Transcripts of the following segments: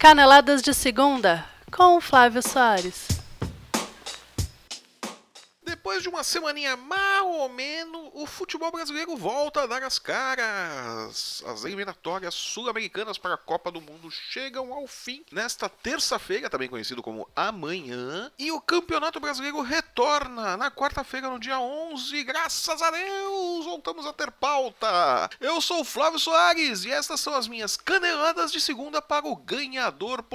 Caneladas de Segunda, com Flávio Soares. Depois de uma semaninha mal ou menos, o futebol brasileiro volta a dar as caras. As eliminatórias sul-americanas para a Copa do Mundo chegam ao fim nesta terça-feira, também conhecido como amanhã, e o Campeonato Brasileiro retorna na quarta-feira, no dia 11. Graças a Deus, voltamos a ter pauta. Eu sou o Flávio Soares e estas são as minhas caneladas de segunda para o ganhador.com.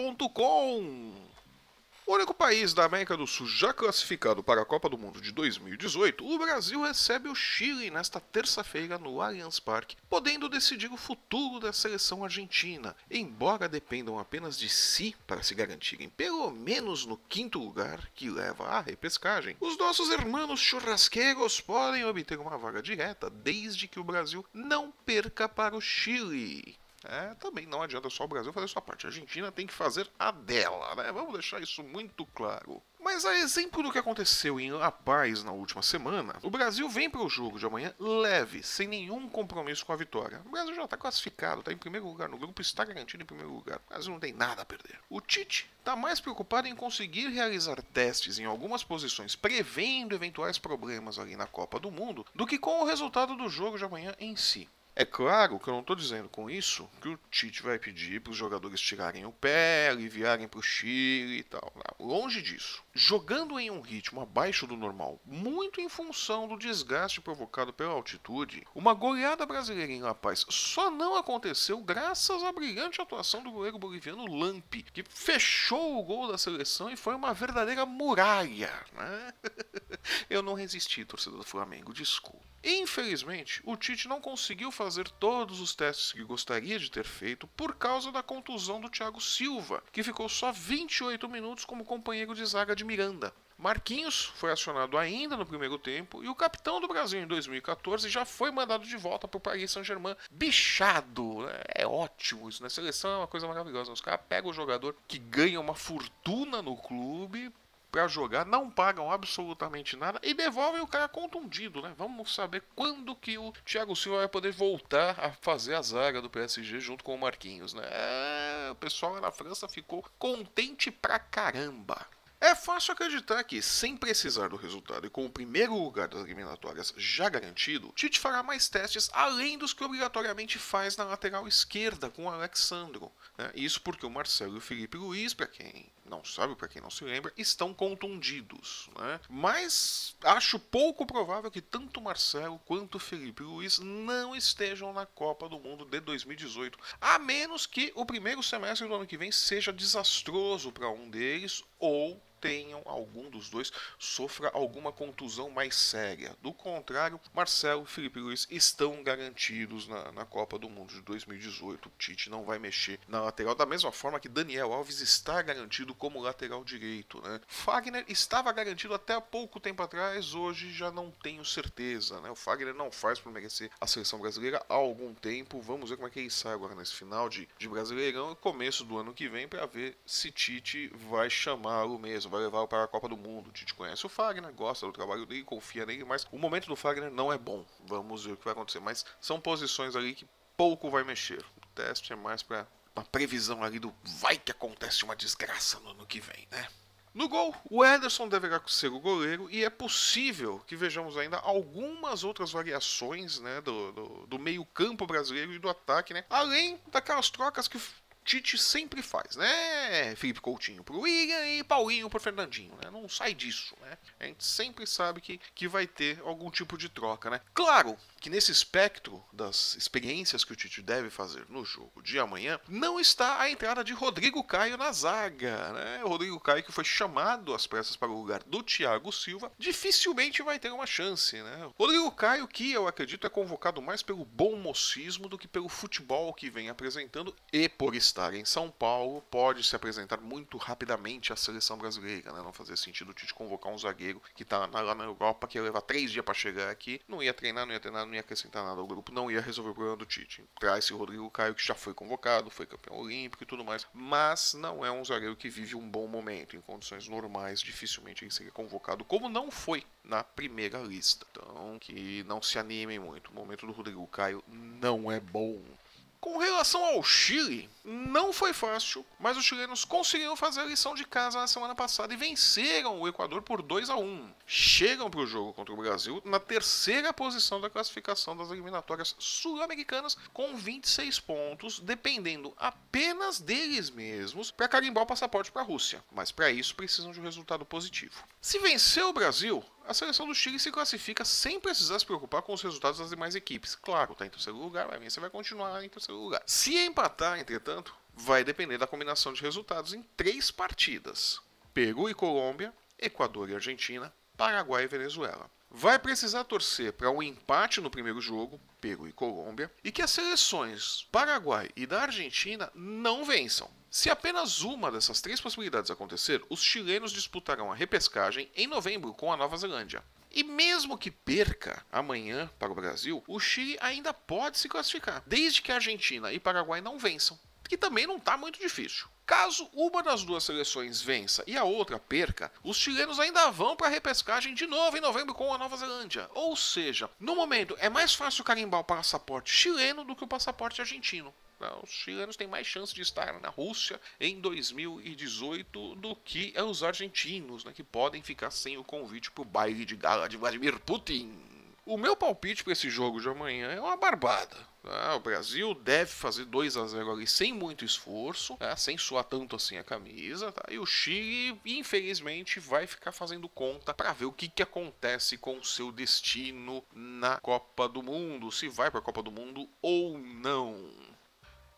O único país da América do Sul já classificado para a Copa do Mundo de 2018, o Brasil recebe o Chile nesta terça-feira no Allianz Parque, podendo decidir o futuro da seleção argentina, embora dependam apenas de si para se garantirem pelo menos no quinto lugar que leva à repescagem. Os nossos irmãos churrasqueiros podem obter uma vaga direta desde que o Brasil não perca para o Chile. É, também não adianta só o Brasil fazer sua parte. A Argentina tem que fazer a dela, né? Vamos deixar isso muito claro. Mas a exemplo do que aconteceu em La Paz na última semana, o Brasil vem para o jogo de amanhã leve, sem nenhum compromisso com a vitória. O Brasil já está classificado, está em primeiro lugar no grupo, está garantido em primeiro lugar. O Brasil não tem nada a perder. O Tite está mais preocupado em conseguir realizar testes em algumas posições, prevendo eventuais problemas ali na Copa do Mundo, do que com o resultado do jogo de amanhã em si. É claro que eu não estou dizendo com isso que o Tite vai pedir para os jogadores tirarem o pé, aliviarem para o Chile e tal. Longe disso. Jogando em um ritmo abaixo do normal, muito em função do desgaste provocado pela altitude, uma goleada brasileira em La Paz só não aconteceu graças à brilhante atuação do goleiro boliviano Lampi, que fechou o gol da seleção e foi uma verdadeira muralha. Né? Eu não resisti, torcedor do Flamengo, desculpa. Infelizmente, o Tite não conseguiu fazer todos os testes que gostaria de ter feito por causa da contusão do Thiago Silva, que ficou só 28 minutos como companheiro de zaga de Miranda. Marquinhos foi acionado ainda no primeiro tempo e o capitão do Brasil em 2014 já foi mandado de volta para o Paris Saint-Germain. Bichado! Né? É ótimo isso, na né? seleção é uma coisa maravilhosa. Os caras pegam o jogador que ganha uma fortuna no clube para jogar, não pagam absolutamente nada e devolvem o cara contundido, né? Vamos saber quando que o Thiago Silva vai poder voltar a fazer a zaga do PSG junto com o Marquinhos, né? É, o pessoal lá na França ficou contente pra caramba. É fácil acreditar que, sem precisar do resultado e com o primeiro lugar das eliminatórias já garantido, Tite fará mais testes além dos que obrigatoriamente faz na lateral esquerda com o Alexandro. Né? Isso porque o Marcelo e o Felipe Luiz, para quem não sabe, para quem não se lembra, estão contundidos. Né? Mas acho pouco provável que tanto Marcelo quanto Felipe Luiz não estejam na Copa do Mundo de 2018, a menos que o primeiro semestre do ano que vem seja desastroso para um deles ou tenham algum dos dois sofra alguma contusão mais séria. Do contrário, Marcelo e Felipe Luiz estão garantidos na, na Copa do Mundo de 2018. O Tite não vai mexer na lateral, da mesma forma que Daniel Alves está garantido como lateral direito. Né? Fagner estava garantido até há pouco tempo atrás, hoje já não tenho certeza. Né? O Fagner não faz por merecer a seleção brasileira há algum tempo. Vamos ver como é que ele sai agora nesse final de, de Brasileirão e começo do ano que vem para ver se Tite vai chamá-lo mesmo vai levar para a Copa do Mundo. A gente conhece o Fagner, gosta do trabalho dele, confia nele, mas o momento do Fagner não é bom. Vamos ver o que vai acontecer. Mas são posições ali que pouco vai mexer. O teste é mais para uma previsão ali do vai que acontece uma desgraça no ano que vem, né? No gol, o Ederson deverá ser o goleiro e é possível que vejamos ainda algumas outras variações né, do, do, do meio-campo brasileiro e do ataque, né, além daquelas trocas que Tite sempre faz, né? Felipe Coutinho pro William e Paulinho pro Fernandinho, né? Não sai disso, né? A gente sempre sabe que, que vai ter algum tipo de troca, né? Claro que nesse espectro das experiências que o Tite deve fazer no jogo de amanhã, não está a entrada de Rodrigo Caio na zaga, né? O Rodrigo Caio que foi chamado às pressas para o lugar do Thiago Silva, dificilmente vai ter uma chance, né? Rodrigo Caio que eu acredito é convocado mais pelo bom mocismo do que pelo futebol que vem apresentando e por estar em São Paulo, pode se apresentar muito rapidamente à seleção brasileira. Né? Não fazia sentido o Tite convocar um zagueiro que está lá na Europa, que ia levar três dias para chegar aqui, não ia treinar, não ia treinar, não ia acrescentar nada ao grupo, não ia resolver o problema do Tite. Traz-se o Rodrigo Caio, que já foi convocado, foi campeão olímpico e tudo mais, mas não é um zagueiro que vive um bom momento. Em condições normais, dificilmente ele seria convocado, como não foi na primeira lista. Então, que não se animem muito. O momento do Rodrigo Caio não é bom. Com relação ao Chile, Não foi fácil, mas os chilenos conseguiram fazer a lição de casa na semana passada e venceram o Equador por 2 a 1. Chegam para o jogo contra o Brasil na terceira posição da classificação das eliminatórias sul-americanas com 26 pontos, dependendo apenas deles mesmos para carimbar o passaporte para a Rússia. Mas para isso precisam de um resultado positivo. Se vencer o Brasil, a seleção do Chile se classifica sem precisar se preocupar com os resultados das demais equipes. Claro, está em terceiro lugar, vai vencer, vai continuar em terceiro lugar. Se empatar, entretanto, vai depender da combinação de resultados em três partidas: Peru e Colômbia, Equador e Argentina, Paraguai e Venezuela. Vai precisar torcer para um empate no primeiro jogo, Peru e Colômbia, e que as seleções Paraguai e da Argentina não vençam. Se apenas uma dessas três possibilidades acontecer, os chilenos disputarão a repescagem em novembro com a Nova Zelândia. E mesmo que perca amanhã para o Brasil, o Chile ainda pode se classificar, desde que a Argentina e Paraguai não vençam, que também não está muito difícil. Caso uma das duas seleções vença e a outra perca, os chilenos ainda vão para a repescagem de novo em novembro com a Nova Zelândia. Ou seja, no momento é mais fácil carimbar o passaporte chileno do que o passaporte argentino. Os chilenos têm mais chance de estar na Rússia em 2018 do que os argentinos, né, que podem ficar sem o convite para o baile de gala de Vladimir Putin. O meu palpite para esse jogo de amanhã é uma barbada. Tá? O Brasil deve fazer 2 a 0 ali sem muito esforço, tá? sem suar tanto assim a camisa. Tá? E o Chile, infelizmente, vai ficar fazendo conta para ver o que, que acontece com o seu destino na Copa do Mundo, se vai para a Copa do Mundo ou não.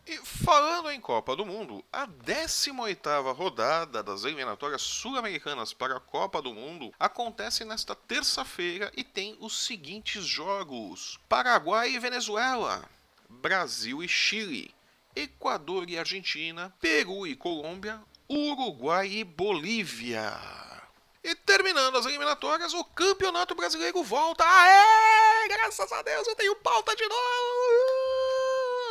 E falando em Copa do Mundo, a 18ª rodada das eliminatórias sul-americanas para a Copa do Mundo acontece nesta terça-feira e tem os seguintes jogos: Paraguai e Venezuela, Brasil e Chile, Equador e Argentina, Peru e Colômbia, Uruguai e Bolívia. E terminando as eliminatórias, o Campeonato Brasileiro volta. Aê! Graças a Deus eu tenho pauta de novo!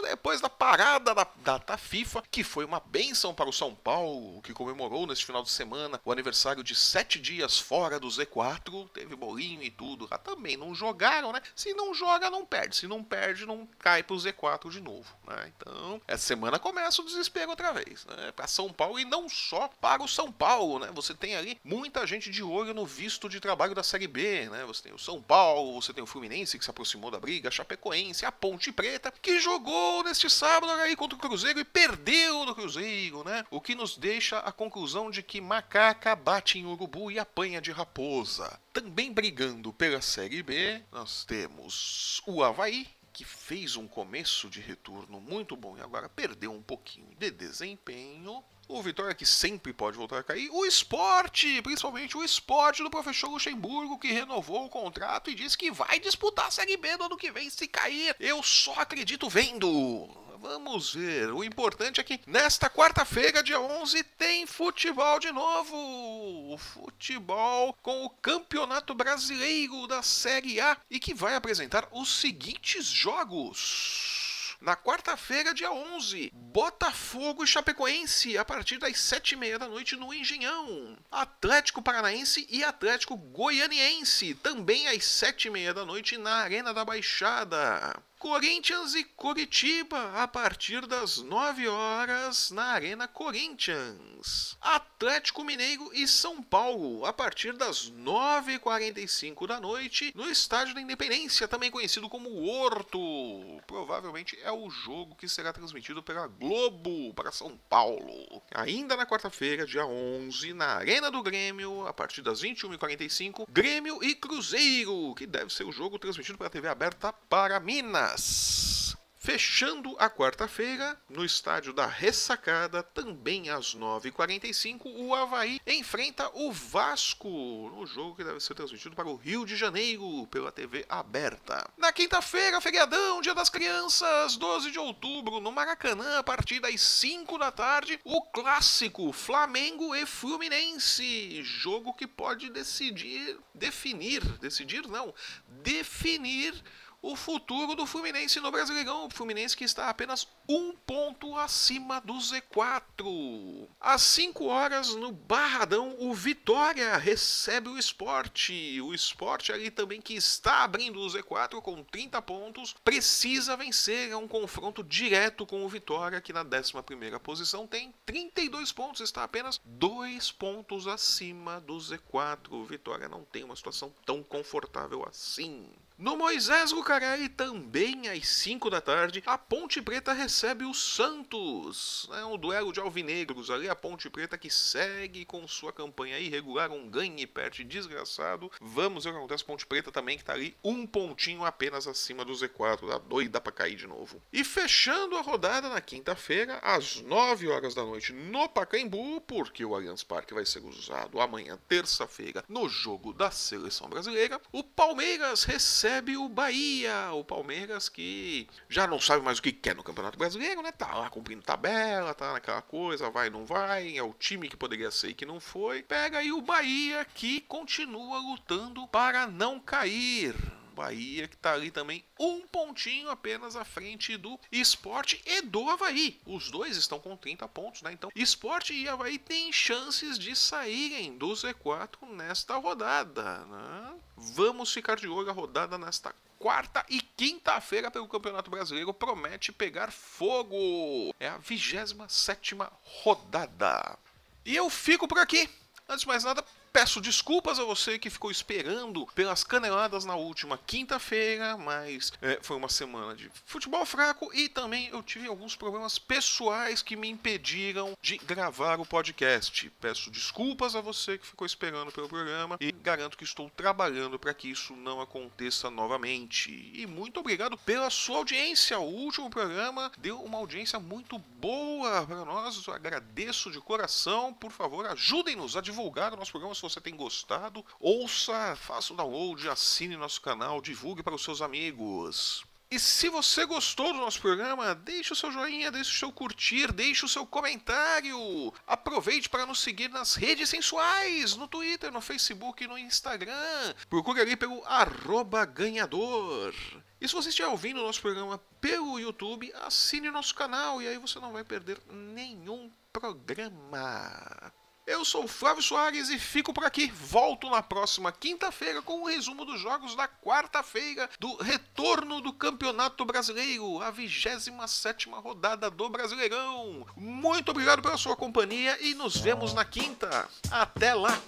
Depois da parada da data FIFA, que foi uma benção para o São Paulo, que comemorou neste final de semana o aniversário de sete dias fora do Z4, teve bolinho e tudo. Também não jogaram, né? Se não joga, não perde. Se não perde, não cai pro Z4 de novo, né? Então, essa semana começa o desespero outra vez, né? Para São Paulo e não só para o São Paulo, né? Você tem ali muita gente de olho no visto de trabalho da Série B, né? Você tem o São Paulo, você tem o Fluminense que se aproximou da briga, a Chapecoense, a Ponte Preta, que jogou neste sábado aí contra o Cruzeiro e perdeu no Cruzeiro, né? O que nos deixa a conclusão de que macaca bate em urubu e apanha de raposa. Também brigando pela Série B, nós temos o Havaí, que fez um começo de retorno muito bom e agora perdeu um pouquinho de desempenho. O Vitória que sempre pode voltar a cair. O esporte, principalmente o esporte do professor Luxemburgo, que renovou o contrato e disse que vai disputar a Série B no ano que vem se cair. Eu só acredito vendo. Vamos ver. O importante é que nesta quarta-feira, dia 11, tem futebol de novo. O futebol com o Campeonato Brasileiro da Série A e que vai apresentar os seguintes jogos. Na quarta-feira, dia 11, Botafogo e Chapecoense, a partir das sete e meia da noite no Engenhão. Atlético Paranaense e Atlético Goianiense, também às sete e meia da noite na Arena da Baixada. Corinthians e Curitiba a partir das 9 horas na Arena Corinthians. Atlético Mineiro e São Paulo a partir das 9h45 da noite no Estádio da Independência, também conhecido como Horto. Provavelmente é o jogo que será transmitido pela Globo para São Paulo. Ainda na quarta-feira, dia 11, na Arena do Grêmio, a partir das 21h45, Grêmio e Cruzeiro, que deve ser o jogo transmitido pela TV aberta para Minas. Minas. Fechando a quarta-feira, no estádio da Ressacada, também às 9h45, o Havaí enfrenta o Vasco, no jogo que deve ser transmitido para o Rio de Janeiro pela TV aberta. Na quinta-feira, feriadão, Dia das Crianças, 12 de outubro, no Maracanã, a partir das 5 da tarde, o clássico Flamengo e Fluminense, jogo que pode decidir, definir, decidir não, definir o futuro do Fluminense no Brasileirão. O Fluminense que está apenas um ponto acima do Z4. Às 5 horas no Barradão, o Vitória recebe o esporte. O esporte ali também que está abrindo o Z4 com 30 pontos, precisa vencer. É um confronto direto com o Vitória, que na 11 posição tem 32 pontos, está apenas 2 pontos acima do Z4. O Vitória não tem uma situação tão confortável assim. No Moisés Lucarelli, também às 5 da tarde, a Ponte Preta recebe o Santos. É um duelo de alvinegros ali, a Ponte Preta que segue com sua campanha irregular, um ganhe e perde desgraçado. Vamos ver o que acontece. Ponte Preta também que tá ali um pontinho apenas acima do Z4, tá doida pra cair de novo. E fechando a rodada na quinta-feira, às 9 horas da noite, no Pacaembu, porque o Allianz Parque vai ser usado amanhã, terça-feira, no jogo da Seleção Brasileira, o Palmeiras recebe recebe o Bahia, o Palmeiras que já não sabe mais o que quer no Campeonato Brasileiro, né? Tá lá cumprindo tabela, tá naquela coisa, vai, não vai, é o time que poderia ser e que não foi. Pega aí o Bahia que continua lutando para não cair. Bahia, que está ali também um pontinho apenas à frente do Esporte e do Havaí. Os dois estão com 30 pontos, né? Então, Esporte e Havaí têm chances de saírem do Z4 nesta rodada, né? Vamos ficar de olho a rodada nesta quarta e quinta-feira pelo Campeonato Brasileiro promete pegar fogo. É a 27 rodada. E eu fico por aqui. Antes de mais nada, Peço desculpas a você que ficou esperando pelas caneladas na última quinta-feira, mas é, foi uma semana de futebol fraco e também eu tive alguns problemas pessoais que me impediram de gravar o podcast. Peço desculpas a você que ficou esperando pelo programa e garanto que estou trabalhando para que isso não aconteça novamente. E muito obrigado pela sua audiência. O último programa deu uma audiência muito boa para nós. Eu agradeço de coração. Por favor, ajudem-nos a divulgar o nosso programa você tem gostado, ouça, faça o download, assine nosso canal, divulgue para os seus amigos. E se você gostou do nosso programa, deixe o seu joinha, deixe o seu curtir, deixe o seu comentário. Aproveite para nos seguir nas redes sensuais, no Twitter, no Facebook e no Instagram. Procure ali pelo ganhador. E se você estiver ouvindo o nosso programa pelo YouTube, assine nosso canal e aí você não vai perder nenhum programa. Eu sou o Flávio Soares e fico por aqui. Volto na próxima quinta-feira com o um resumo dos jogos da quarta-feira do retorno do Campeonato Brasileiro, a 27 rodada do Brasileirão. Muito obrigado pela sua companhia e nos vemos na quinta. Até lá!